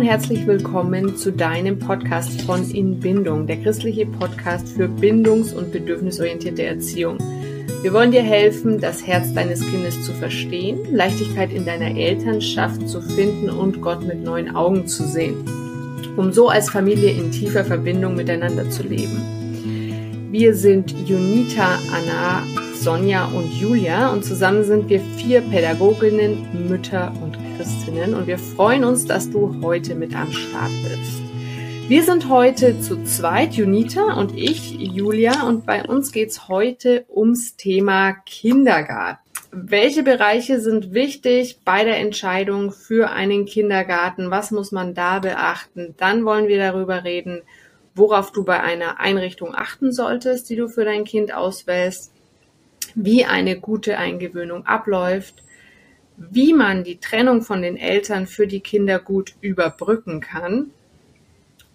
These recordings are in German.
und herzlich willkommen zu deinem Podcast von In Bindung, der christliche Podcast für bindungs- und bedürfnisorientierte Erziehung. Wir wollen dir helfen, das Herz deines Kindes zu verstehen, Leichtigkeit in deiner Elternschaft zu finden und Gott mit neuen Augen zu sehen, um so als Familie in tiefer Verbindung miteinander zu leben. Wir sind Junita, Anna, Sonja und Julia und zusammen sind wir vier Pädagoginnen, Mütter und Christinnen und wir freuen uns, dass du heute mit am Start bist. Wir sind heute zu zweit, Junita und ich, Julia, und bei uns geht es heute ums Thema Kindergarten. Welche Bereiche sind wichtig bei der Entscheidung für einen Kindergarten? Was muss man da beachten? Dann wollen wir darüber reden, worauf du bei einer Einrichtung achten solltest, die du für dein Kind auswählst, wie eine gute Eingewöhnung abläuft, wie man die Trennung von den Eltern für die Kinder gut überbrücken kann.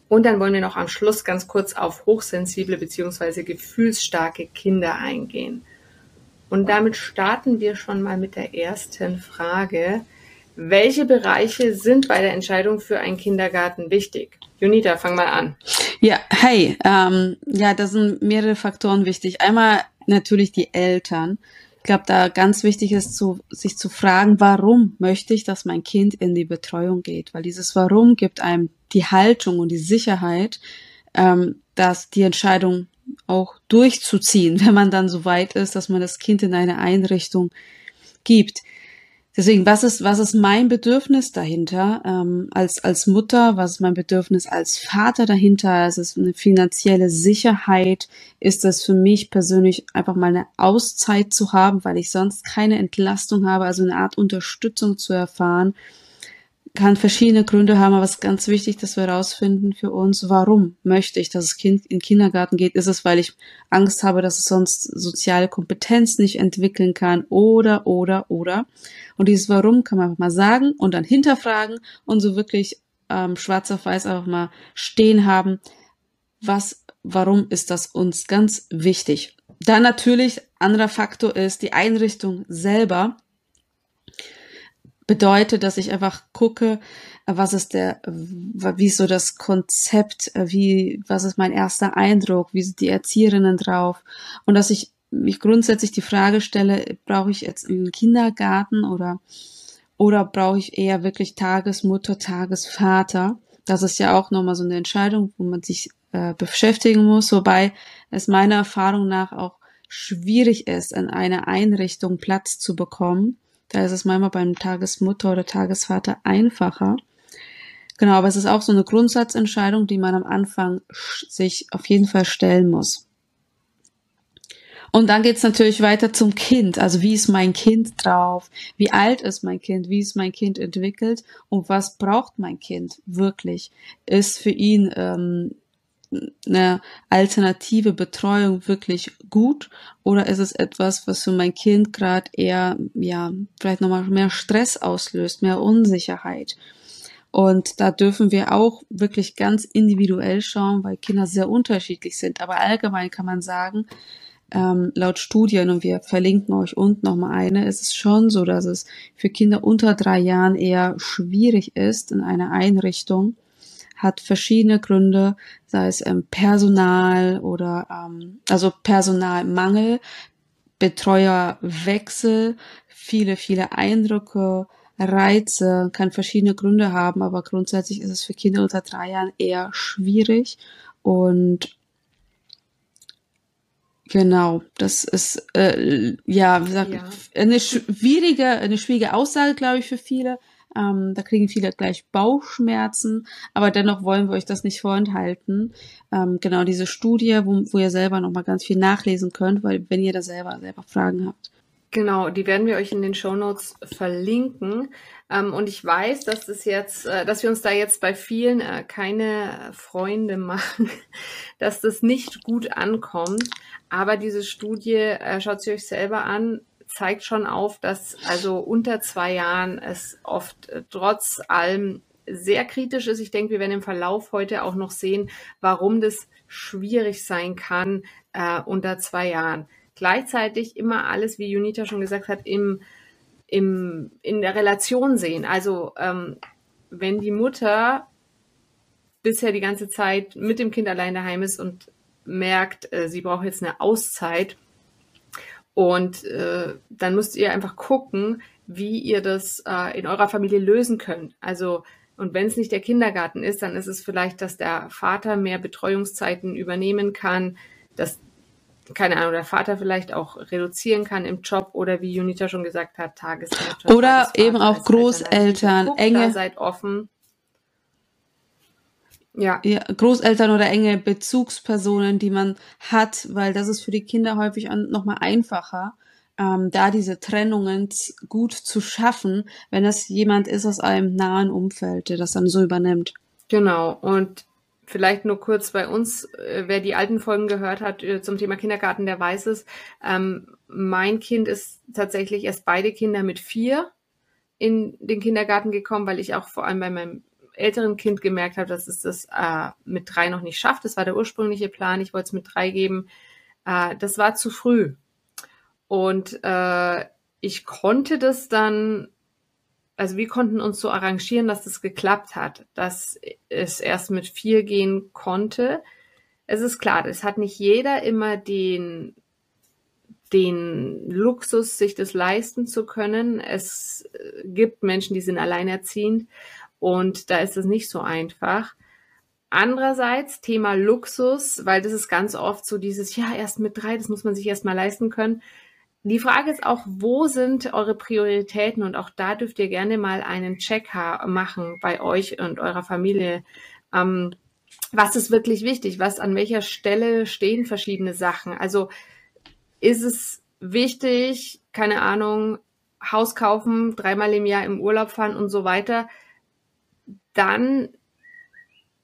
Und dann wollen wir noch am Schluss ganz kurz auf hochsensible bzw. gefühlsstarke Kinder eingehen. Und damit starten wir schon mal mit der ersten Frage. Welche Bereiche sind bei der Entscheidung für einen Kindergarten wichtig? Junita, fang mal an. Ja, hey, ähm, ja, da sind mehrere Faktoren wichtig. Einmal natürlich die Eltern. Ich glaube, da ganz wichtig ist, zu, sich zu fragen, warum möchte ich, dass mein Kind in die Betreuung geht? Weil dieses Warum gibt einem die Haltung und die Sicherheit, ähm, dass die Entscheidung auch durchzuziehen, wenn man dann so weit ist, dass man das Kind in eine Einrichtung gibt. Deswegen, was ist, was ist mein Bedürfnis dahinter ähm, als, als Mutter? Was ist mein Bedürfnis als Vater dahinter? Ist es eine finanzielle Sicherheit? Ist es für mich persönlich einfach mal eine Auszeit zu haben, weil ich sonst keine Entlastung habe, also eine Art Unterstützung zu erfahren? Kann verschiedene Gründe haben, aber es ist ganz wichtig, dass wir herausfinden für uns, warum möchte ich, dass das Kind in den Kindergarten geht? Ist es, weil ich Angst habe, dass es sonst soziale Kompetenz nicht entwickeln kann? Oder, oder, oder. Und dieses Warum kann man einfach mal sagen und dann hinterfragen und so wirklich ähm, schwarz auf weiß einfach mal stehen haben. Was, warum ist das uns ganz wichtig? Dann natürlich, anderer Faktor ist die Einrichtung selber bedeutet, dass ich einfach gucke, was ist der, wie ist so das Konzept, wie, was ist mein erster Eindruck, wie sind die Erzieherinnen drauf und dass ich mich grundsätzlich die Frage stelle, brauche ich jetzt einen Kindergarten oder, oder brauche ich eher wirklich Tagesmutter, Tagesvater? Das ist ja auch nochmal so eine Entscheidung, wo man sich äh, beschäftigen muss, wobei es meiner Erfahrung nach auch schwierig ist, in einer Einrichtung Platz zu bekommen, da ist es manchmal beim Tagesmutter oder Tagesvater einfacher. Genau, aber es ist auch so eine Grundsatzentscheidung, die man am Anfang sich auf jeden Fall stellen muss. Und dann geht's natürlich weiter zum Kind. Also wie ist mein Kind drauf? Wie alt ist mein Kind? Wie ist mein Kind entwickelt? Und was braucht mein Kind wirklich? Ist für ihn ähm, eine alternative Betreuung wirklich gut oder ist es etwas, was für mein Kind gerade eher, ja, vielleicht nochmal mehr Stress auslöst, mehr Unsicherheit? Und da dürfen wir auch wirklich ganz individuell schauen, weil Kinder sehr unterschiedlich sind. Aber allgemein kann man sagen, ähm, laut Studien, und wir verlinken euch unten nochmal eine, ist es schon so, dass es für Kinder unter drei Jahren eher schwierig ist in einer Einrichtung hat verschiedene Gründe, sei es ähm, Personal oder ähm, also Personalmangel, Betreuerwechsel, viele, viele Eindrücke, Reize, kann verschiedene Gründe haben, aber grundsätzlich ist es für Kinder unter drei Jahren eher schwierig und Genau, das ist äh, ja, wie gesagt, ja. eine schwierige, eine schwierige Aussage, glaube ich, für viele. Ähm, da kriegen viele gleich Bauchschmerzen, aber dennoch wollen wir euch das nicht vorenthalten. Ähm, genau diese Studie, wo, wo ihr selber noch mal ganz viel nachlesen könnt, weil wenn ihr da selber selber Fragen habt. Genau, die werden wir euch in den Show Notes verlinken. Ähm, und ich weiß, dass das jetzt, äh, dass wir uns da jetzt bei vielen äh, keine Freunde machen, dass das nicht gut ankommt. Aber diese Studie, äh, schaut sie euch selber an, zeigt schon auf, dass also unter zwei Jahren es oft äh, trotz allem sehr kritisch ist. Ich denke, wir werden im Verlauf heute auch noch sehen, warum das schwierig sein kann äh, unter zwei Jahren. Gleichzeitig immer alles, wie Junita schon gesagt hat, im, im, in der Relation sehen. Also ähm, wenn die Mutter bisher die ganze Zeit mit dem Kind allein daheim ist und merkt, äh, sie braucht jetzt eine Auszeit. Und äh, dann müsst ihr einfach gucken, wie ihr das äh, in eurer Familie lösen könnt. Also, und wenn es nicht der Kindergarten ist, dann ist es vielleicht, dass der Vater mehr Betreuungszeiten übernehmen kann, dass, keine Ahnung, der Vater vielleicht auch reduzieren kann im Job oder wie Junita schon gesagt hat, Tagesmutter. Oder eben auch Großeltern, enge. Seid offen. Ja. ja. Großeltern oder enge Bezugspersonen, die man hat, weil das ist für die Kinder häufig nochmal einfacher, ähm, da diese Trennungen gut zu schaffen, wenn das jemand ist aus einem nahen Umfeld, der das dann so übernimmt. Genau. Und vielleicht nur kurz bei uns, äh, wer die alten Folgen gehört hat äh, zum Thema Kindergarten, der weiß es. Ähm, mein Kind ist tatsächlich erst beide Kinder mit vier in den Kindergarten gekommen, weil ich auch vor allem bei meinem älteren Kind gemerkt habe, dass es das äh, mit drei noch nicht schafft. Das war der ursprüngliche Plan. Ich wollte es mit drei geben. Äh, das war zu früh. Und äh, ich konnte das dann, also wir konnten uns so arrangieren, dass das geklappt hat, dass es erst mit vier gehen konnte. Es ist klar, es hat nicht jeder immer den den Luxus, sich das leisten zu können. Es äh, gibt Menschen, die sind alleinerziehend und da ist es nicht so einfach. Andererseits Thema Luxus, weil das ist ganz oft so dieses, ja, erst mit drei, das muss man sich erst mal leisten können. Die Frage ist auch, wo sind eure Prioritäten? Und auch da dürft ihr gerne mal einen Check machen bei euch und eurer Familie. Ähm, was ist wirklich wichtig? Was an welcher Stelle stehen verschiedene Sachen? Also ist es wichtig, keine Ahnung, Haus kaufen, dreimal im Jahr im Urlaub fahren und so weiter? Dann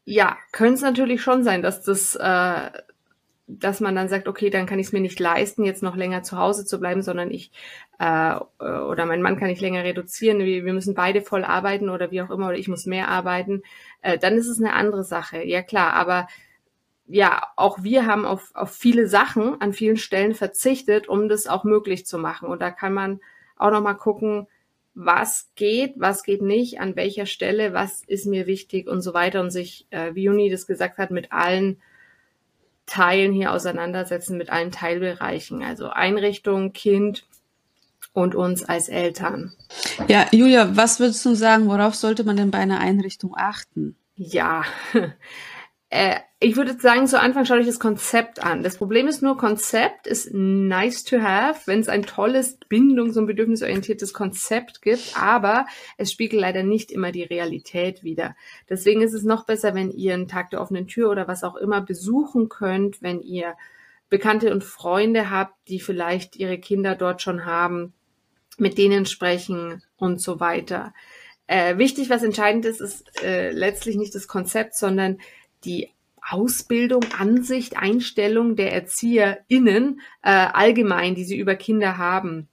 ja, könnte es natürlich schon sein, dass das, äh, dass man dann sagt, okay, dann kann ich es mir nicht leisten, jetzt noch länger zu Hause zu bleiben, sondern ich äh, oder mein Mann kann ich länger reduzieren, wir, wir müssen beide voll arbeiten oder wie auch immer, oder ich muss mehr arbeiten, äh, dann ist es eine andere Sache. Ja klar, aber ja, auch wir haben auf, auf viele Sachen an vielen Stellen verzichtet, um das auch möglich zu machen. Und da kann man auch nochmal gucken, was geht, was geht nicht, an welcher Stelle, was ist mir wichtig und so weiter und sich, äh, wie Juni das gesagt hat, mit allen Teilen hier auseinandersetzen, mit allen Teilbereichen, also Einrichtung, Kind und uns als Eltern. Ja, Julia, was würdest du sagen, worauf sollte man denn bei einer Einrichtung achten? Ja, äh, ich würde sagen, zu Anfang schaut euch das Konzept an. Das Problem ist nur, Konzept ist nice to have, wenn es ein tolles bindungs- und bedürfnisorientiertes Konzept gibt, aber es spiegelt leider nicht immer die Realität wider. Deswegen ist es noch besser, wenn ihr einen Tag der offenen Tür oder was auch immer besuchen könnt, wenn ihr Bekannte und Freunde habt, die vielleicht ihre Kinder dort schon haben, mit denen sprechen und so weiter. Äh, wichtig, was entscheidend ist, ist äh, letztlich nicht das Konzept, sondern die Ausbildung, Ansicht, Einstellung der ErzieherInnen äh, allgemein, die sie über Kinder haben.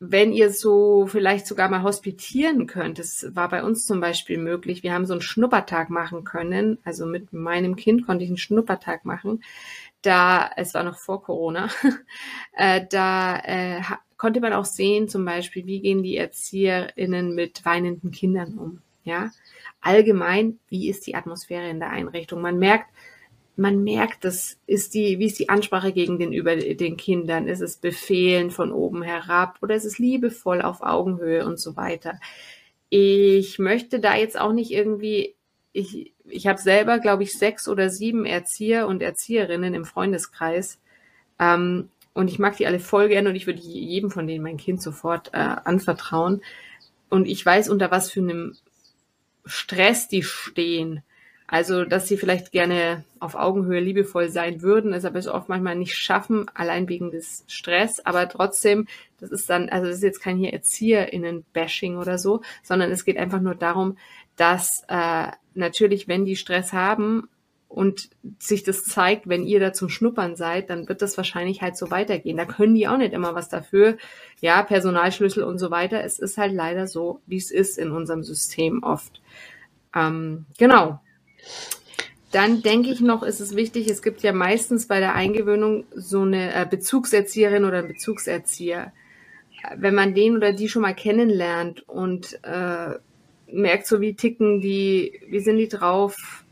Wenn ihr so vielleicht sogar mal hospitieren könnt, das war bei uns zum Beispiel möglich. Wir haben so einen Schnuppertag machen können. Also mit meinem Kind konnte ich einen Schnuppertag machen. Da, es war noch vor Corona, äh, da äh, konnte man auch sehen, zum Beispiel, wie gehen die ErzieherInnen mit weinenden Kindern um. Ja, allgemein, wie ist die Atmosphäre in der Einrichtung? Man merkt, man merkt, das ist die, wie ist die Ansprache gegen den über den Kindern? Ist es Befehlen von oben herab oder ist es liebevoll auf Augenhöhe und so weiter? Ich möchte da jetzt auch nicht irgendwie, ich, ich habe selber, glaube ich, sechs oder sieben Erzieher und Erzieherinnen im Freundeskreis. Ähm, und ich mag die alle voll gerne und ich würde jedem von denen mein Kind sofort äh, anvertrauen. Und ich weiß, unter was für einem Stress die stehen. Also, dass sie vielleicht gerne auf Augenhöhe liebevoll sein würden, es aber so oft manchmal nicht schaffen, allein wegen des Stress. Aber trotzdem, das ist dann, also das ist jetzt kein hier ErzieherInnen-Bashing oder so, sondern es geht einfach nur darum, dass äh, natürlich, wenn die Stress haben und sich das zeigt, wenn ihr da zum Schnuppern seid, dann wird das wahrscheinlich halt so weitergehen. Da können die auch nicht immer was dafür. Ja, Personalschlüssel und so weiter. Es ist halt leider so, wie es ist in unserem System oft. Ähm, genau. Dann denke ich noch, ist es wichtig, es gibt ja meistens bei der Eingewöhnung so eine äh, Bezugserzieherin oder einen Bezugserzieher. Wenn man den oder die schon mal kennenlernt und äh, merkt so, wie ticken die, wie sind die drauf,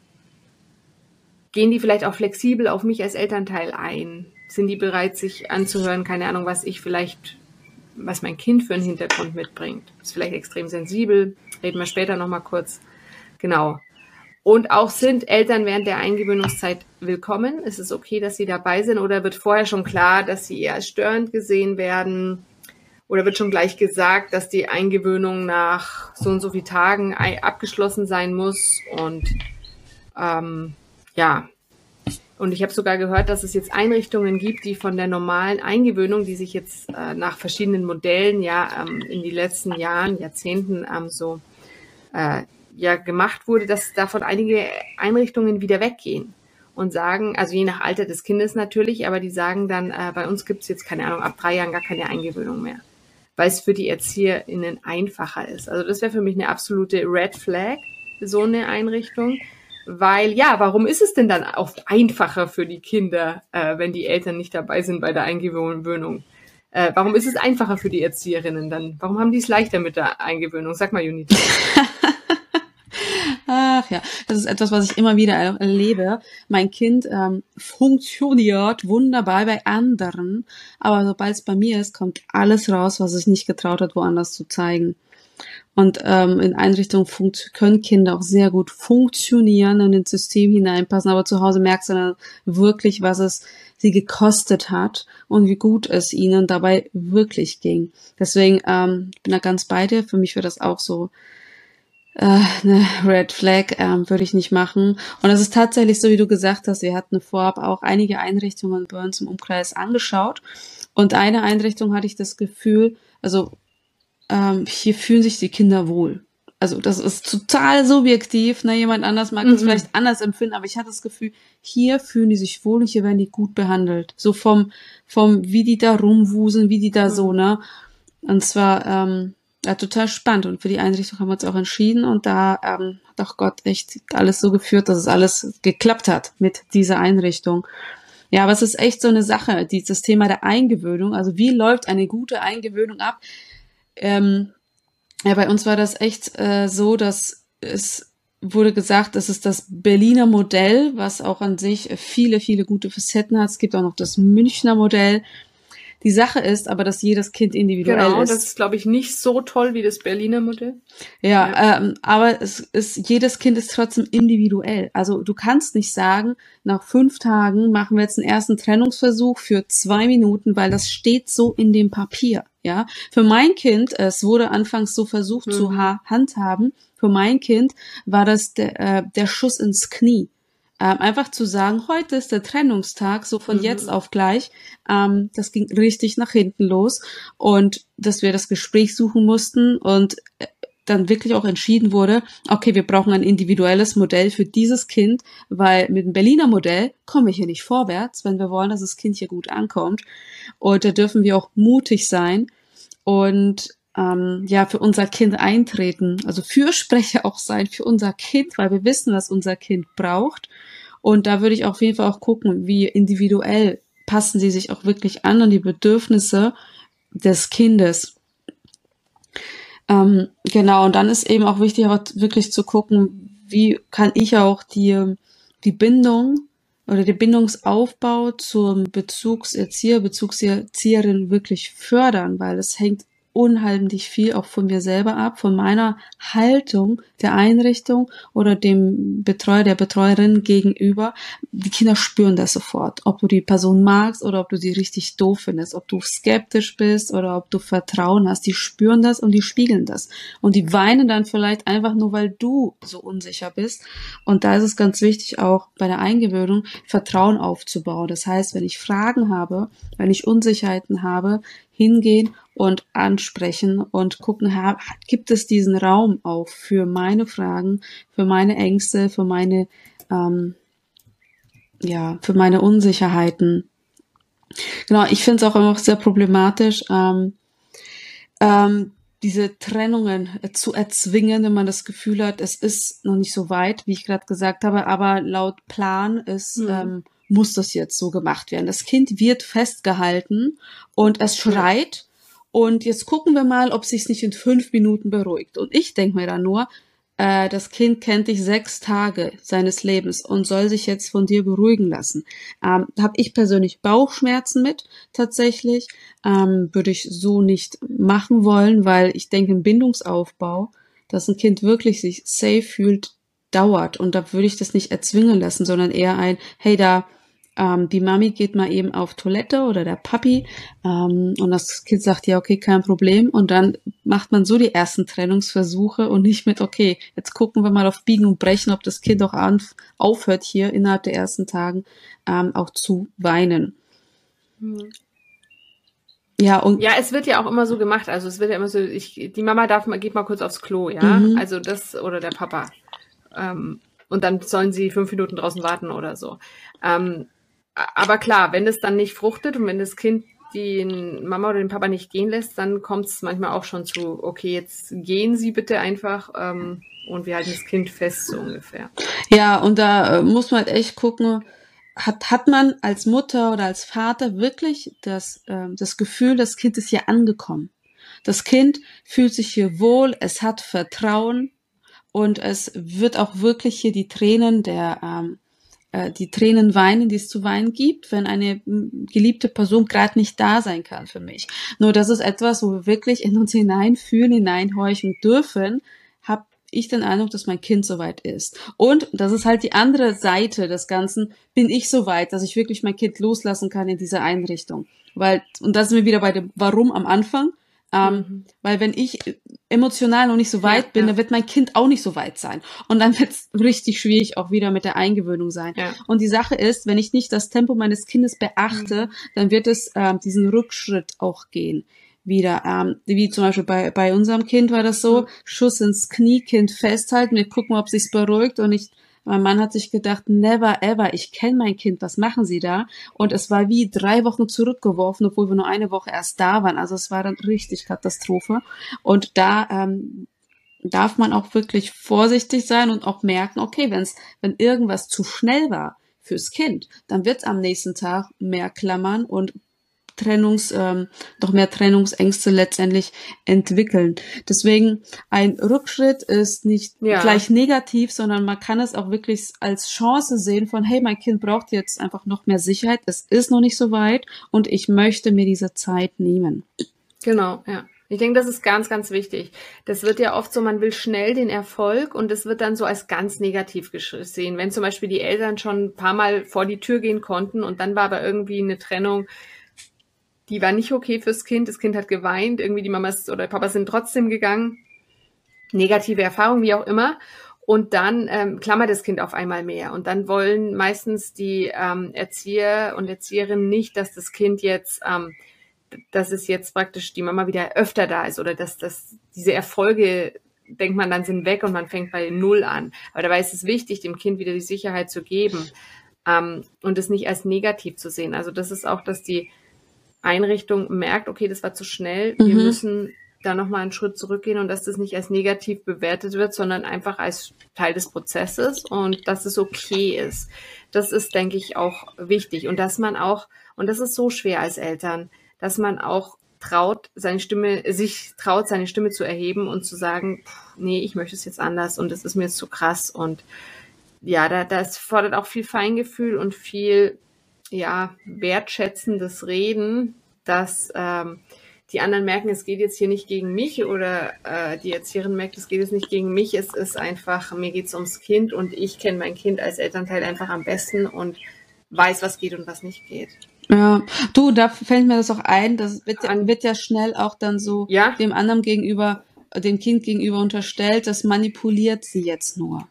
gehen die vielleicht auch flexibel auf mich als Elternteil ein? Sind die bereit, sich anzuhören, keine Ahnung, was ich vielleicht, was mein Kind für einen Hintergrund mitbringt? Ist vielleicht extrem sensibel, reden wir später nochmal kurz. Genau. Und auch sind Eltern während der Eingewöhnungszeit willkommen? Ist es okay, dass sie dabei sind oder wird vorher schon klar, dass sie eher störend gesehen werden? Oder wird schon gleich gesagt, dass die Eingewöhnung nach so und so vielen Tagen abgeschlossen sein muss? Und ähm, ja, und ich habe sogar gehört, dass es jetzt Einrichtungen gibt, die von der normalen Eingewöhnung, die sich jetzt äh, nach verschiedenen Modellen ja ähm, in die letzten Jahren, Jahrzehnten ähm, so äh, ja gemacht wurde, dass davon einige Einrichtungen wieder weggehen und sagen, also je nach Alter des Kindes natürlich, aber die sagen dann, äh, bei uns gibt's jetzt keine Ahnung, ab drei Jahren gar keine Eingewöhnung mehr, weil es für die ErzieherInnen einfacher ist. Also das wäre für mich eine absolute Red Flag, so eine Einrichtung. Weil ja, warum ist es denn dann auch einfacher für die Kinder, äh, wenn die Eltern nicht dabei sind bei der Eingewöhnung? Äh, warum ist es einfacher für die Erzieherinnen dann? Warum haben die es leichter mit der Eingewöhnung? Sag mal, Unity. Ach ja, das ist etwas, was ich immer wieder erlebe. Mein Kind ähm, funktioniert wunderbar bei anderen, aber sobald es bei mir ist, kommt alles raus, was es nicht getraut hat, woanders zu zeigen. Und ähm, in Einrichtungen können Kinder auch sehr gut funktionieren und ins System hineinpassen, aber zu Hause merkst du dann wirklich, was es sie gekostet hat und wie gut es ihnen dabei wirklich ging. Deswegen ähm, bin da ganz bei dir. Für mich wäre das auch so äh, eine Red Flag, ähm, würde ich nicht machen. Und es ist tatsächlich so, wie du gesagt hast, wir hatten vorab auch einige Einrichtungen bei uns im Umkreis angeschaut. Und eine Einrichtung hatte ich das Gefühl, also ähm, hier fühlen sich die Kinder wohl. Also das ist total subjektiv, ne? Jemand anders mag mhm. das vielleicht anders empfinden, aber ich hatte das Gefühl, hier fühlen die sich wohl und hier werden die gut behandelt. So vom, vom, wie die da rumwuseln, wie die da mhm. so, ne? Und zwar, ähm, ja, total spannend. Und für die Einrichtung haben wir uns auch entschieden und da ähm, hat auch Gott echt alles so geführt, dass es alles geklappt hat mit dieser Einrichtung. Ja, aber es ist echt so eine Sache, dieses Thema der Eingewöhnung. Also wie läuft eine gute Eingewöhnung ab? Ähm, ja, bei uns war das echt äh, so, dass es wurde gesagt, das ist das Berliner Modell, was auch an sich viele, viele gute Facetten hat. Es gibt auch noch das Münchner Modell. Die Sache ist aber, dass jedes Kind individuell genau, ist. Genau, das ist, glaube ich, nicht so toll wie das Berliner Modell. Ja, ja. Ähm, aber es ist, jedes Kind ist trotzdem individuell. Also du kannst nicht sagen, nach fünf Tagen machen wir jetzt einen ersten Trennungsversuch für zwei Minuten, weil das steht so in dem Papier. Ja, für mein Kind, es wurde anfangs so versucht mhm. zu handhaben, für mein Kind war das der, äh, der Schuss ins Knie. Ähm, einfach zu sagen, heute ist der Trennungstag, so von mhm. jetzt auf gleich. Ähm, das ging richtig nach hinten los und dass wir das Gespräch suchen mussten und äh, dann wirklich auch entschieden wurde, okay, wir brauchen ein individuelles Modell für dieses Kind, weil mit dem Berliner Modell kommen wir hier nicht vorwärts, wenn wir wollen, dass das Kind hier gut ankommt. Und da dürfen wir auch mutig sein und ähm, ja für unser Kind eintreten, also Fürsprecher auch sein für unser Kind, weil wir wissen, was unser Kind braucht. Und da würde ich auf jeden Fall auch gucken, wie individuell passen sie sich auch wirklich an an die Bedürfnisse des Kindes. Ähm, genau, und dann ist eben auch wichtig, auch wirklich zu gucken, wie kann ich auch die, die Bindung oder der Bindungsaufbau zum Bezugserzieher, Bezugserzieherin wirklich fördern, weil es hängt unheimlich viel auch von mir selber ab, von meiner Haltung der Einrichtung oder dem Betreuer, der Betreuerin gegenüber. Die Kinder spüren das sofort, ob du die Person magst oder ob du sie richtig doof findest, ob du skeptisch bist oder ob du Vertrauen hast. Die spüren das und die spiegeln das. Und die weinen dann vielleicht einfach nur, weil du so unsicher bist. Und da ist es ganz wichtig, auch bei der Eingewöhnung Vertrauen aufzubauen. Das heißt, wenn ich Fragen habe, wenn ich Unsicherheiten habe, hingehen und ansprechen und gucken, gibt es diesen Raum auch für meine Fragen, für meine Ängste, für meine, ähm, ja, für meine Unsicherheiten. Genau, ich finde es auch immer sehr problematisch, ähm, ähm, diese Trennungen zu erzwingen, wenn man das Gefühl hat, es ist noch nicht so weit, wie ich gerade gesagt habe, aber laut Plan ist, mhm. ähm, muss das jetzt so gemacht werden. Das Kind wird festgehalten und es schreit und jetzt gucken wir mal, ob sich nicht in fünf Minuten beruhigt. Und ich denke mir dann nur, äh, das Kind kennt dich sechs Tage seines Lebens und soll sich jetzt von dir beruhigen lassen. Ähm, Habe ich persönlich Bauchschmerzen mit tatsächlich. Ähm, Würde ich so nicht machen wollen, weil ich denke, ein Bindungsaufbau, dass ein Kind wirklich sich safe fühlt, dauert. Und da würde ich das nicht erzwingen lassen, sondern eher ein, hey, da ähm, die Mami geht mal eben auf Toilette oder der Papi ähm, und das Kind sagt, ja, okay, kein Problem. Und dann macht man so die ersten Trennungsversuche und nicht mit, okay, jetzt gucken wir mal auf Biegen und Brechen, ob das Kind auch aufhört, hier innerhalb der ersten Tagen ähm, auch zu weinen. Mhm. Ja, und ja, es wird ja auch immer so gemacht. Also es wird ja immer so, ich, die Mama darf mal, geht mal kurz aufs Klo, ja. Mhm. Also das oder der Papa. Ähm, und dann sollen sie fünf Minuten draußen warten oder so. Ähm, aber klar, wenn es dann nicht fruchtet und wenn das Kind die Mama oder den Papa nicht gehen lässt, dann kommt es manchmal auch schon zu, okay, jetzt gehen Sie bitte einfach ähm, und wir halten das Kind fest, so ungefähr. Ja, und da äh, muss man halt echt gucken, hat, hat man als Mutter oder als Vater wirklich das, äh, das Gefühl, das Kind ist hier angekommen. Das Kind fühlt sich hier wohl, es hat Vertrauen und es wird auch wirklich hier die Tränen der ähm, äh, die Tränen weinen, die es zu weinen gibt, wenn eine geliebte Person gerade nicht da sein kann für mich. Nur das ist etwas, wo wir wirklich in uns hineinfühlen, hineinhorchen dürfen, habe ich den Eindruck, dass mein Kind soweit ist. Und das ist halt die andere Seite des Ganzen, bin ich soweit, dass ich wirklich mein Kind loslassen kann in dieser Einrichtung. Weil, und da sind wir wieder bei dem Warum am Anfang. Ähm, mhm. Weil wenn ich emotional noch nicht so weit ja, bin, ja. dann wird mein Kind auch nicht so weit sein. Und dann wird es richtig schwierig auch wieder mit der Eingewöhnung sein. Ja. Und die Sache ist, wenn ich nicht das Tempo meines Kindes beachte, mhm. dann wird es ähm, diesen Rückschritt auch gehen wieder. Ähm, wie zum Beispiel bei, bei unserem Kind war das so, mhm. Schuss ins Knie, Kind festhalten, wir gucken, ob sich's beruhigt und ich mein Mann hat sich gedacht, never ever, ich kenne mein Kind, was machen Sie da? Und es war wie drei Wochen zurückgeworfen, obwohl wir nur eine Woche erst da waren. Also es war dann richtig Katastrophe. Und da ähm, darf man auch wirklich vorsichtig sein und auch merken, okay, wenn's, wenn irgendwas zu schnell war fürs Kind, dann wird es am nächsten Tag mehr klammern und Trennungs, ähm, noch mehr Trennungsängste letztendlich entwickeln. Deswegen ein Rückschritt ist nicht ja. gleich negativ, sondern man kann es auch wirklich als Chance sehen von, hey, mein Kind braucht jetzt einfach noch mehr Sicherheit, es ist noch nicht so weit und ich möchte mir diese Zeit nehmen. Genau, ja. Ich denke, das ist ganz, ganz wichtig. Das wird ja oft so, man will schnell den Erfolg und es wird dann so als ganz negativ gesehen. Wenn zum Beispiel die Eltern schon ein paar Mal vor die Tür gehen konnten und dann war aber irgendwie eine Trennung die war nicht okay fürs Kind. Das Kind hat geweint, irgendwie die Mamas oder Papa sind trotzdem gegangen. Negative Erfahrung, wie auch immer. Und dann ähm, klammert das Kind auf einmal mehr. Und dann wollen meistens die ähm, Erzieher und Erzieherinnen nicht, dass das Kind jetzt, ähm, dass es jetzt praktisch die Mama wieder öfter da ist oder dass, dass diese Erfolge, denkt man dann, sind weg und man fängt bei Null an. Aber dabei ist es wichtig, dem Kind wieder die Sicherheit zu geben ähm, und es nicht als negativ zu sehen. Also das ist auch, dass die Einrichtung merkt, okay, das war zu schnell, mhm. wir müssen da nochmal einen Schritt zurückgehen und dass das nicht als negativ bewertet wird, sondern einfach als Teil des Prozesses und dass es okay ist. Das ist, denke ich, auch wichtig und dass man auch, und das ist so schwer als Eltern, dass man auch traut, seine Stimme, sich traut, seine Stimme zu erheben und zu sagen, nee, ich möchte es jetzt anders und es ist mir jetzt zu krass und ja, da, das fordert auch viel Feingefühl und viel ja, wertschätzendes Reden, dass ähm, die anderen merken, es geht jetzt hier nicht gegen mich oder äh, die Erzieherin merkt, es geht jetzt nicht gegen mich, es ist einfach, mir geht's ums Kind und ich kenne mein Kind als Elternteil einfach am besten und weiß, was geht und was nicht geht. Ja, du, da fällt mir das auch ein, das wird, ja, wird ja schnell auch dann so ja? dem anderen gegenüber, dem Kind gegenüber unterstellt, das manipuliert sie jetzt nur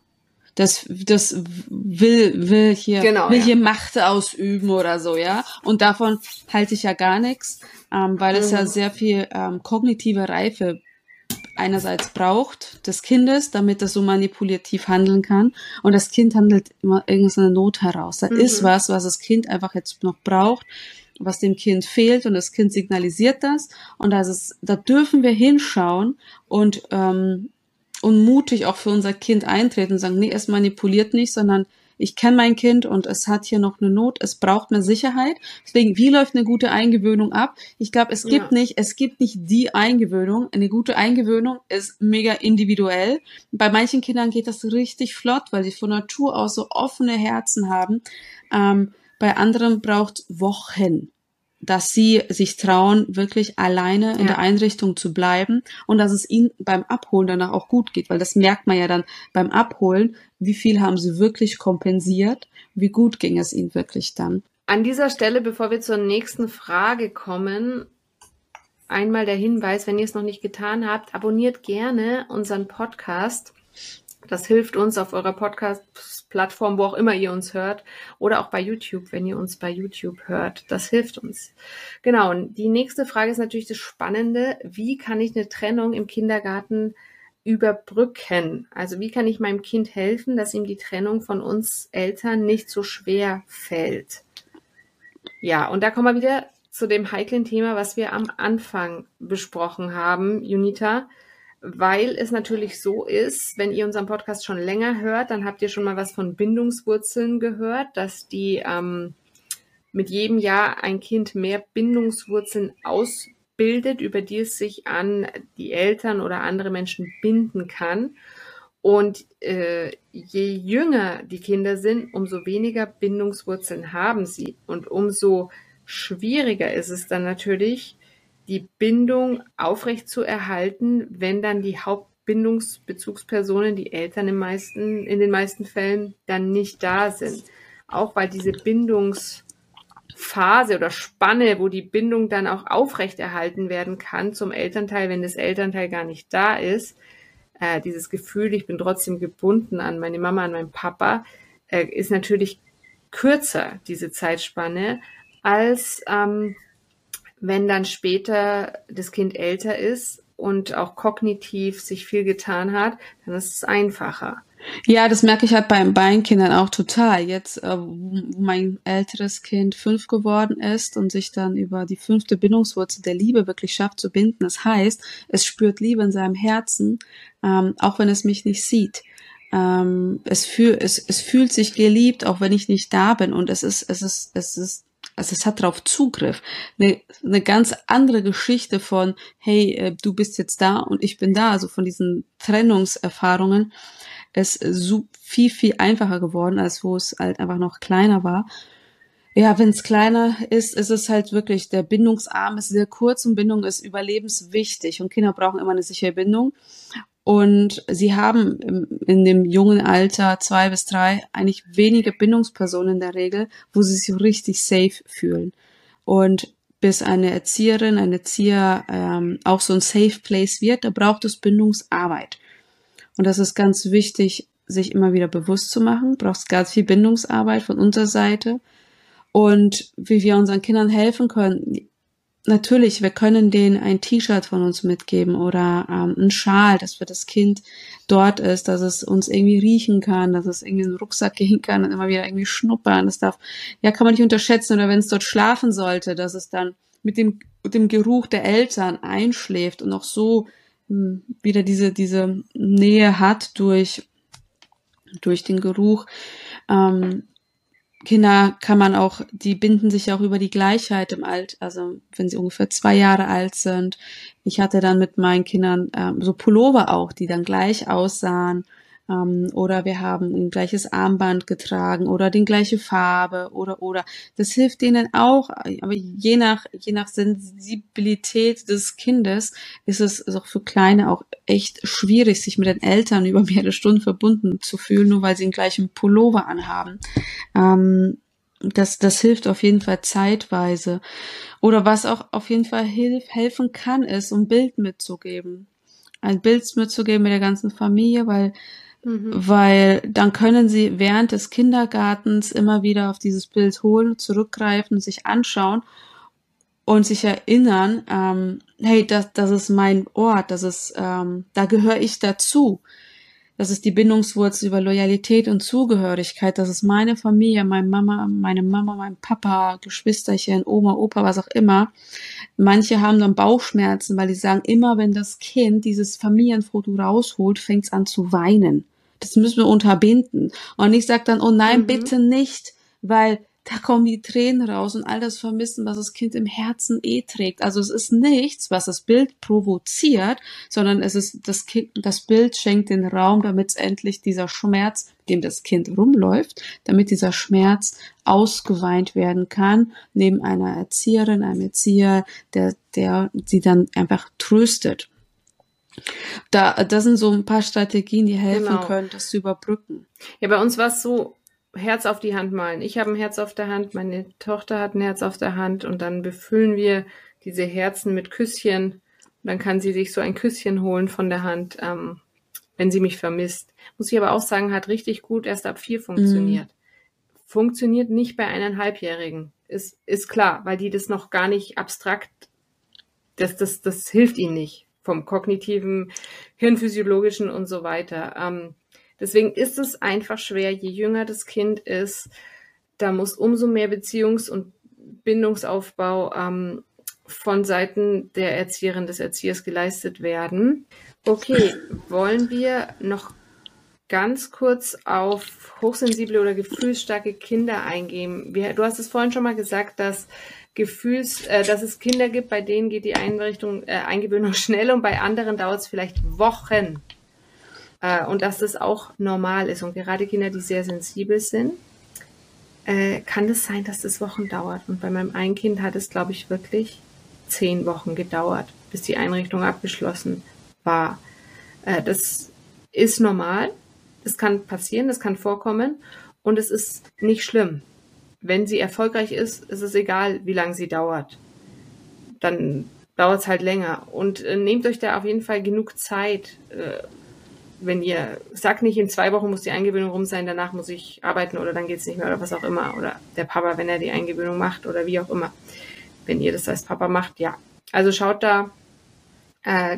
das, das will, will hier, genau, will ja. hier Macht ausüben oder so, ja. Und davon halte ich ja gar nichts, ähm, weil mhm. es ja mhm. sehr viel ähm, kognitive Reife einerseits braucht des Kindes, damit es so manipulativ handeln kann. Und das Kind handelt immer irgendeine Not heraus. Da mhm. ist was, was das Kind einfach jetzt noch braucht, was dem Kind fehlt und das Kind signalisiert das. Und das ist, da dürfen wir hinschauen und ähm, und mutig auch für unser Kind eintreten und sagen, nee, es manipuliert nicht, sondern ich kenne mein Kind und es hat hier noch eine Not, es braucht mehr Sicherheit. Deswegen, wie läuft eine gute Eingewöhnung ab? Ich glaube, es gibt ja. nicht, es gibt nicht die Eingewöhnung. Eine gute Eingewöhnung ist mega individuell. Bei manchen Kindern geht das richtig flott, weil sie von Natur aus so offene Herzen haben. Ähm, bei anderen braucht Wochen dass sie sich trauen, wirklich alleine in ja. der Einrichtung zu bleiben und dass es ihnen beim Abholen danach auch gut geht, weil das merkt man ja dann beim Abholen, wie viel haben sie wirklich kompensiert, wie gut ging es ihnen wirklich dann. An dieser Stelle, bevor wir zur nächsten Frage kommen, einmal der Hinweis, wenn ihr es noch nicht getan habt, abonniert gerne unseren Podcast. Das hilft uns auf eurer Podcast-Plattform, wo auch immer ihr uns hört, oder auch bei YouTube, wenn ihr uns bei YouTube hört. Das hilft uns. Genau. Und die nächste Frage ist natürlich das Spannende. Wie kann ich eine Trennung im Kindergarten überbrücken? Also wie kann ich meinem Kind helfen, dass ihm die Trennung von uns Eltern nicht so schwer fällt? Ja, und da kommen wir wieder zu dem heiklen Thema, was wir am Anfang besprochen haben, Junita weil es natürlich so ist, wenn ihr unseren Podcast schon länger hört, dann habt ihr schon mal was von Bindungswurzeln gehört, dass die ähm, mit jedem Jahr ein Kind mehr Bindungswurzeln ausbildet, über die es sich an die Eltern oder andere Menschen binden kann. Und äh, je jünger die Kinder sind, umso weniger Bindungswurzeln haben sie und umso schwieriger ist es dann natürlich, die Bindung aufrecht zu erhalten, wenn dann die Hauptbindungsbezugspersonen, die Eltern im meisten, in den meisten Fällen dann nicht da sind. Auch weil diese Bindungsphase oder Spanne, wo die Bindung dann auch aufrecht erhalten werden kann zum Elternteil, wenn das Elternteil gar nicht da ist, äh, dieses Gefühl, ich bin trotzdem gebunden an meine Mama, an meinen Papa, äh, ist natürlich kürzer, diese Zeitspanne, als ähm, wenn dann später das Kind älter ist und auch kognitiv sich viel getan hat, dann ist es einfacher. Ja, das merke ich halt bei meinen Kindern auch total. Jetzt, äh, wo mein älteres Kind fünf geworden ist und sich dann über die fünfte Bindungswurzel der Liebe wirklich schafft zu binden. Das heißt, es spürt Liebe in seinem Herzen, ähm, auch wenn es mich nicht sieht. Ähm, es, fühl, es, es fühlt sich geliebt, auch wenn ich nicht da bin. Und es ist, es ist, es ist also es hat darauf Zugriff. Eine, eine ganz andere Geschichte von, hey, äh, du bist jetzt da und ich bin da, also von diesen Trennungserfahrungen ist so viel, viel einfacher geworden, als wo es halt einfach noch kleiner war. Ja, wenn es kleiner ist, ist es halt wirklich, der Bindungsarm ist sehr kurz und Bindung ist überlebenswichtig und Kinder brauchen immer eine sichere Bindung. Und sie haben in dem jungen Alter, zwei bis drei, eigentlich wenige Bindungspersonen in der Regel, wo sie sich richtig safe fühlen. Und bis eine Erzieherin, ein Erzieher ähm, auch so ein Safe Place wird, da braucht es Bindungsarbeit. Und das ist ganz wichtig, sich immer wieder bewusst zu machen. Braucht ganz viel Bindungsarbeit von unserer Seite. Und wie wir unseren Kindern helfen können, natürlich, wir können denen ein T-Shirt von uns mitgeben oder ähm, ein Schal, dass für das Kind dort ist, dass es uns irgendwie riechen kann, dass es irgendwie in den Rucksack gehen kann und immer wieder irgendwie schnuppern. Das darf, ja, kann man nicht unterschätzen. Oder wenn es dort schlafen sollte, dass es dann mit dem, mit dem Geruch der Eltern einschläft und auch so mh, hm, wieder diese, diese Nähe hat durch, durch den Geruch. Ähm, Kinder kann man auch, die binden sich auch über die Gleichheit im Alt, also wenn sie ungefähr zwei Jahre alt sind. Ich hatte dann mit meinen Kindern ähm, so Pullover auch, die dann gleich aussahen ähm, oder wir haben ein gleiches Armband getragen oder die gleiche Farbe oder oder das hilft denen auch aber je nach je nach Sensibilität des Kindes ist es auch für Kleine auch echt schwierig sich mit den Eltern über mehrere Stunden verbunden zu fühlen nur weil sie den gleichen Pullover anhaben ähm, das, das hilft auf jeden Fall zeitweise. Oder was auch auf jeden Fall hilf, helfen kann, ist, um Bild mitzugeben. Ein Bild mitzugeben mit der ganzen Familie, weil Mhm. Weil dann können sie während des Kindergartens immer wieder auf dieses Bild holen, zurückgreifen, sich anschauen und sich erinnern, ähm, hey, das, das ist mein Ort, das ist, ähm, da gehöre ich dazu. Das ist die Bindungswurzel über Loyalität und Zugehörigkeit. Das ist meine Familie, meine Mama, meine Mama, mein Papa, Geschwisterchen, Oma, Opa, was auch immer. Manche haben dann Bauchschmerzen, weil die sagen, immer wenn das Kind dieses Familienfoto rausholt, fängt es an zu weinen. Das müssen wir unterbinden. Und ich sage dann, oh nein, mhm. bitte nicht, weil da kommen die Tränen raus und all das Vermissen, was das Kind im Herzen eh trägt. Also es ist nichts, was das Bild provoziert, sondern es ist das Kind, das Bild schenkt den Raum, damit endlich dieser Schmerz, dem das Kind rumläuft, damit dieser Schmerz ausgeweint werden kann, neben einer Erzieherin, einem Erzieher, der, der sie dann einfach tröstet. Da, das sind so ein paar Strategien, die helfen genau. können, das zu überbrücken. Ja, bei uns war es so, Herz auf die Hand malen. Ich habe ein Herz auf der Hand, meine Tochter hat ein Herz auf der Hand und dann befüllen wir diese Herzen mit Küsschen. dann kann sie sich so ein Küsschen holen von der Hand, ähm, wenn sie mich vermisst. Muss ich aber auch sagen, hat richtig gut erst ab vier funktioniert. Mhm. Funktioniert nicht bei eineinhalbjährigen. Ist, ist klar, weil die das noch gar nicht abstrakt, das, das, das hilft ihnen nicht vom kognitiven, hirnphysiologischen und so weiter. Ähm, Deswegen ist es einfach schwer, je jünger das Kind ist, da muss umso mehr Beziehungs- und Bindungsaufbau ähm, von Seiten der Erzieherin des Erziehers geleistet werden. Okay, wollen wir noch ganz kurz auf hochsensible oder gefühlsstarke Kinder eingehen? Wir, du hast es vorhin schon mal gesagt, dass Gefühls, äh, dass es Kinder gibt, bei denen geht die Einrichtung, äh, Eingewöhnung schnell und bei anderen dauert es vielleicht Wochen. Äh, und dass das auch normal ist. Und gerade Kinder, die sehr sensibel sind, äh, kann es das sein, dass das Wochen dauert. Und bei meinem einen Kind hat es, glaube ich, wirklich zehn Wochen gedauert, bis die Einrichtung abgeschlossen war. Äh, das ist normal. Das kann passieren, das kann vorkommen. Und es ist nicht schlimm. Wenn sie erfolgreich ist, ist es egal, wie lange sie dauert. Dann dauert es halt länger. Und äh, nehmt euch da auf jeden Fall genug Zeit. Äh, wenn ihr sagt nicht, in zwei Wochen muss die Eingewöhnung rum sein, danach muss ich arbeiten oder dann geht es nicht mehr oder was auch immer. Oder der Papa, wenn er die Eingewöhnung macht oder wie auch immer. Wenn ihr das als Papa macht, ja. Also schaut da, äh,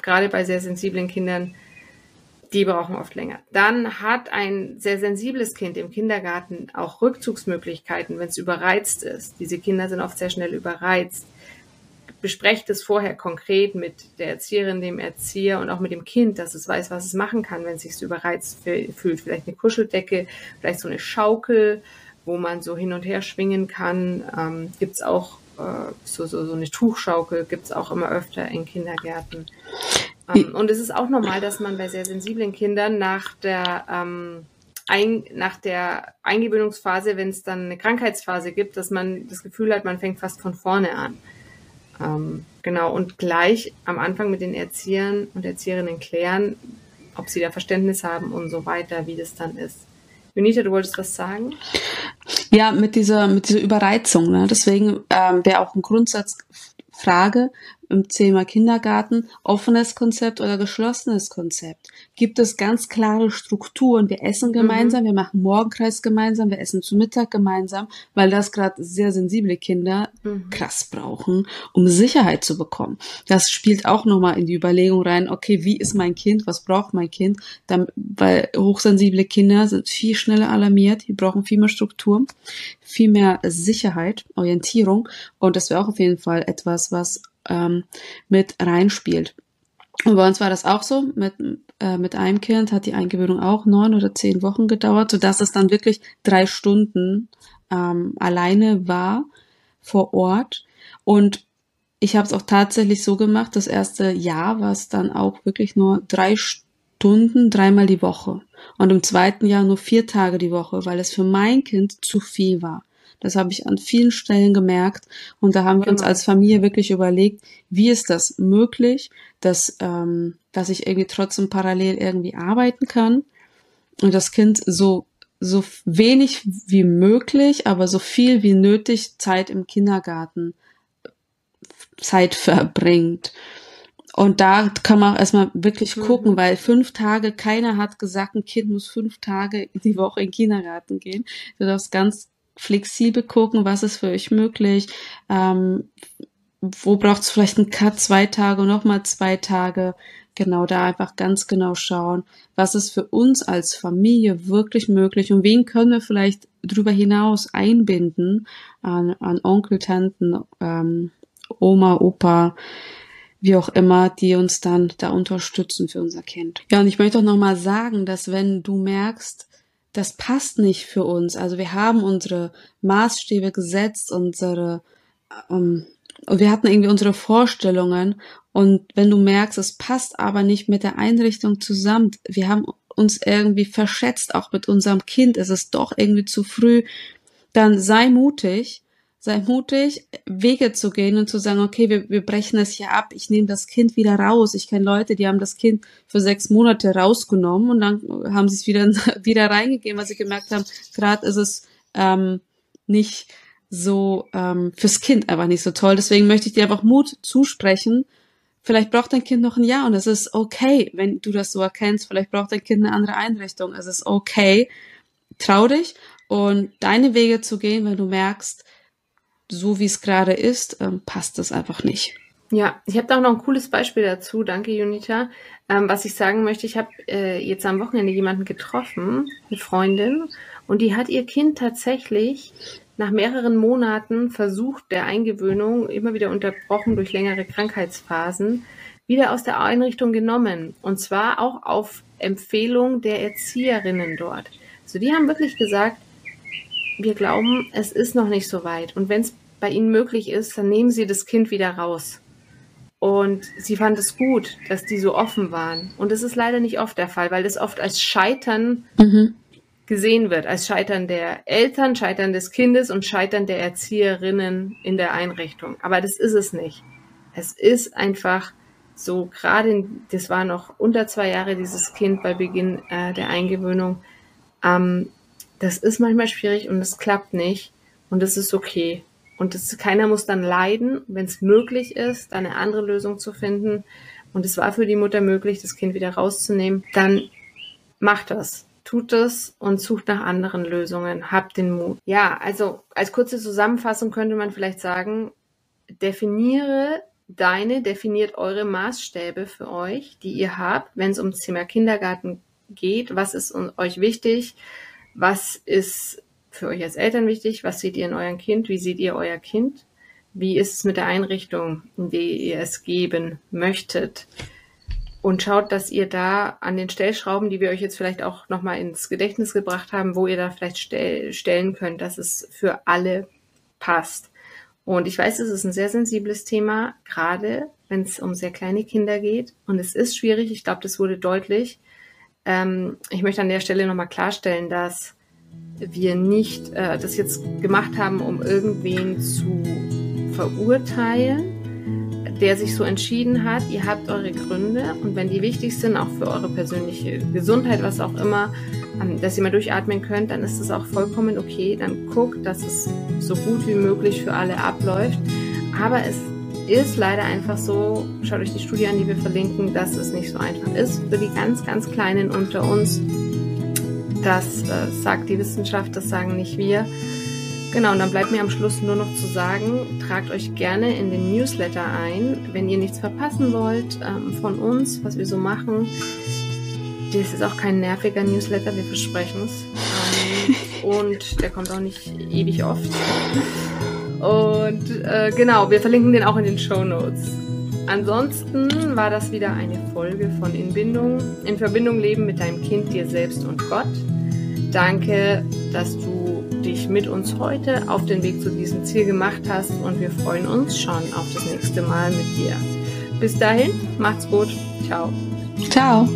gerade bei sehr sensiblen Kindern, die brauchen oft länger. Dann hat ein sehr sensibles Kind im Kindergarten auch Rückzugsmöglichkeiten, wenn es überreizt ist. Diese Kinder sind oft sehr schnell überreizt besprecht es vorher konkret mit der Erzieherin, dem Erzieher und auch mit dem Kind, dass es weiß, was es machen kann, wenn es sich überreizt fühlt. Vielleicht eine Kuscheldecke, vielleicht so eine Schaukel, wo man so hin und her schwingen kann. Ähm, gibt es auch äh, so, so, so eine Tuchschaukel, gibt es auch immer öfter in Kindergärten. Ähm, und es ist auch normal, dass man bei sehr sensiblen Kindern nach der ähm, ein, nach der Eingewöhnungsphase, wenn es dann eine Krankheitsphase gibt, dass man das Gefühl hat, man fängt fast von vorne an. Ähm, genau, und gleich am Anfang mit den Erziehern und Erzieherinnen klären, ob sie da Verständnis haben und so weiter, wie das dann ist. Junita, du wolltest was sagen? Ja, mit dieser, mit dieser Überreizung. Ne? Deswegen ähm, wäre auch ein Grundsatzfrage, im Thema Kindergarten offenes Konzept oder geschlossenes Konzept? Gibt es ganz klare Strukturen? Wir essen mhm. gemeinsam, mhm. wir machen Morgenkreis gemeinsam, wir essen zu Mittag gemeinsam, weil das gerade sehr sensible Kinder mhm. krass brauchen, um Sicherheit zu bekommen. Das spielt auch nochmal in die Überlegung rein, okay, wie ist mein Kind, was braucht mein Kind? Dann, weil hochsensible Kinder sind viel schneller alarmiert, die brauchen viel mehr Struktur, viel mehr Sicherheit, Orientierung und das wäre auch auf jeden Fall etwas, was ähm, mit reinspielt. Und bei uns war das auch so. Mit, äh, mit einem Kind hat die Eingewöhnung auch neun oder zehn Wochen gedauert, sodass es dann wirklich drei Stunden ähm, alleine war vor Ort. Und ich habe es auch tatsächlich so gemacht, das erste Jahr war es dann auch wirklich nur drei Stunden, dreimal die Woche. Und im zweiten Jahr nur vier Tage die Woche, weil es für mein Kind zu viel war. Das habe ich an vielen Stellen gemerkt. Und da haben wir uns als Familie wirklich überlegt, wie ist das möglich, dass, ähm, dass ich irgendwie trotzdem parallel irgendwie arbeiten kann und das Kind so so wenig wie möglich, aber so viel wie nötig Zeit im Kindergarten Zeit verbringt. Und da kann man auch erstmal wirklich mhm. gucken, weil fünf Tage, keiner hat gesagt, ein Kind muss fünf Tage die Woche in den Kindergarten gehen. Du darfst ganz flexibel gucken, was ist für euch möglich, ähm, wo braucht es vielleicht einen Cut, zwei Tage, nochmal zwei Tage. Genau, da einfach ganz genau schauen, was ist für uns als Familie wirklich möglich und wen können wir vielleicht darüber hinaus einbinden an, an Onkel, Tanten, ähm, Oma, Opa, wie auch immer, die uns dann da unterstützen für unser Kind. Ja, und ich möchte auch nochmal sagen, dass wenn du merkst, das passt nicht für uns, also wir haben unsere Maßstäbe gesetzt, unsere, ähm, wir hatten irgendwie unsere Vorstellungen und wenn du merkst, es passt aber nicht mit der Einrichtung zusammen, wir haben uns irgendwie verschätzt, auch mit unserem Kind, es ist doch irgendwie zu früh, dann sei mutig sei mutig, Wege zu gehen und zu sagen, okay, wir, wir brechen es hier ab, ich nehme das Kind wieder raus. Ich kenne Leute, die haben das Kind für sechs Monate rausgenommen und dann haben sie es wieder, wieder reingegeben, weil sie gemerkt haben, gerade ist es ähm, nicht so ähm, fürs Kind einfach nicht so toll. Deswegen möchte ich dir einfach Mut zusprechen. Vielleicht braucht dein Kind noch ein Jahr und es ist okay, wenn du das so erkennst. Vielleicht braucht dein Kind eine andere Einrichtung. Es ist okay. Trau dich und deine Wege zu gehen, wenn du merkst, so wie es gerade ist, ähm, passt das einfach nicht. Ja, ich habe da auch noch ein cooles Beispiel dazu. Danke, Junita. Ähm, was ich sagen möchte, ich habe äh, jetzt am Wochenende jemanden getroffen, eine Freundin, und die hat ihr Kind tatsächlich nach mehreren Monaten versucht der Eingewöhnung, immer wieder unterbrochen durch längere Krankheitsphasen, wieder aus der Einrichtung genommen. Und zwar auch auf Empfehlung der Erzieherinnen dort. Also die haben wirklich gesagt, wir glauben, es ist noch nicht so weit. Und wenn es bei Ihnen möglich ist, dann nehmen Sie das Kind wieder raus. Und sie fand es gut, dass die so offen waren. Und das ist leider nicht oft der Fall, weil das oft als Scheitern mhm. gesehen wird, als Scheitern der Eltern, Scheitern des Kindes und Scheitern der Erzieherinnen in der Einrichtung. Aber das ist es nicht. Es ist einfach so, gerade, das war noch unter zwei Jahre dieses Kind bei Beginn äh, der Eingewöhnung, ähm, das ist manchmal schwierig und es klappt nicht und das ist okay. Und das, keiner muss dann leiden, wenn es möglich ist, eine andere Lösung zu finden. Und es war für die Mutter möglich, das Kind wieder rauszunehmen. Dann macht das, tut es und sucht nach anderen Lösungen. Habt den Mut. Ja, also als kurze Zusammenfassung könnte man vielleicht sagen, definiere deine, definiert eure Maßstäbe für euch, die ihr habt, wenn es ums Thema Kindergarten geht. Was ist euch wichtig? Was ist für euch als Eltern wichtig? Was seht ihr in eurem Kind? Wie seht ihr euer Kind? Wie ist es mit der Einrichtung, in der ihr es geben möchtet? Und schaut, dass ihr da an den Stellschrauben, die wir euch jetzt vielleicht auch nochmal ins Gedächtnis gebracht haben, wo ihr da vielleicht stell stellen könnt, dass es für alle passt. Und ich weiß, es ist ein sehr sensibles Thema, gerade wenn es um sehr kleine Kinder geht. Und es ist schwierig. Ich glaube, das wurde deutlich. Ähm, ich möchte an der Stelle nochmal klarstellen, dass wir nicht äh, das jetzt gemacht haben, um irgendwen zu verurteilen, der sich so entschieden hat. Ihr habt eure Gründe und wenn die wichtig sind, auch für eure persönliche Gesundheit, was auch immer, ähm, dass ihr mal durchatmen könnt, dann ist es auch vollkommen okay. Dann guckt, dass es so gut wie möglich für alle abläuft. Aber es ist leider einfach so, schaut euch die Studie an, die wir verlinken, dass es nicht so einfach ist für die ganz, ganz Kleinen unter uns. Das äh, sagt die Wissenschaft, das sagen nicht wir. Genau, und dann bleibt mir am Schluss nur noch zu sagen, tragt euch gerne in den Newsletter ein, wenn ihr nichts verpassen wollt ähm, von uns, was wir so machen. Das ist auch kein nerviger Newsletter, wir versprechen es. Ähm, und der kommt auch nicht ewig oft. Und äh, genau, wir verlinken den auch in den Show Notes. Ansonsten war das wieder eine Folge von Inbindung. In Verbindung leben mit deinem Kind, dir selbst und Gott. Danke, dass du dich mit uns heute auf den Weg zu diesem Ziel gemacht hast und wir freuen uns schon auf das nächste Mal mit dir. Bis dahin, macht's gut. Ciao. Ciao.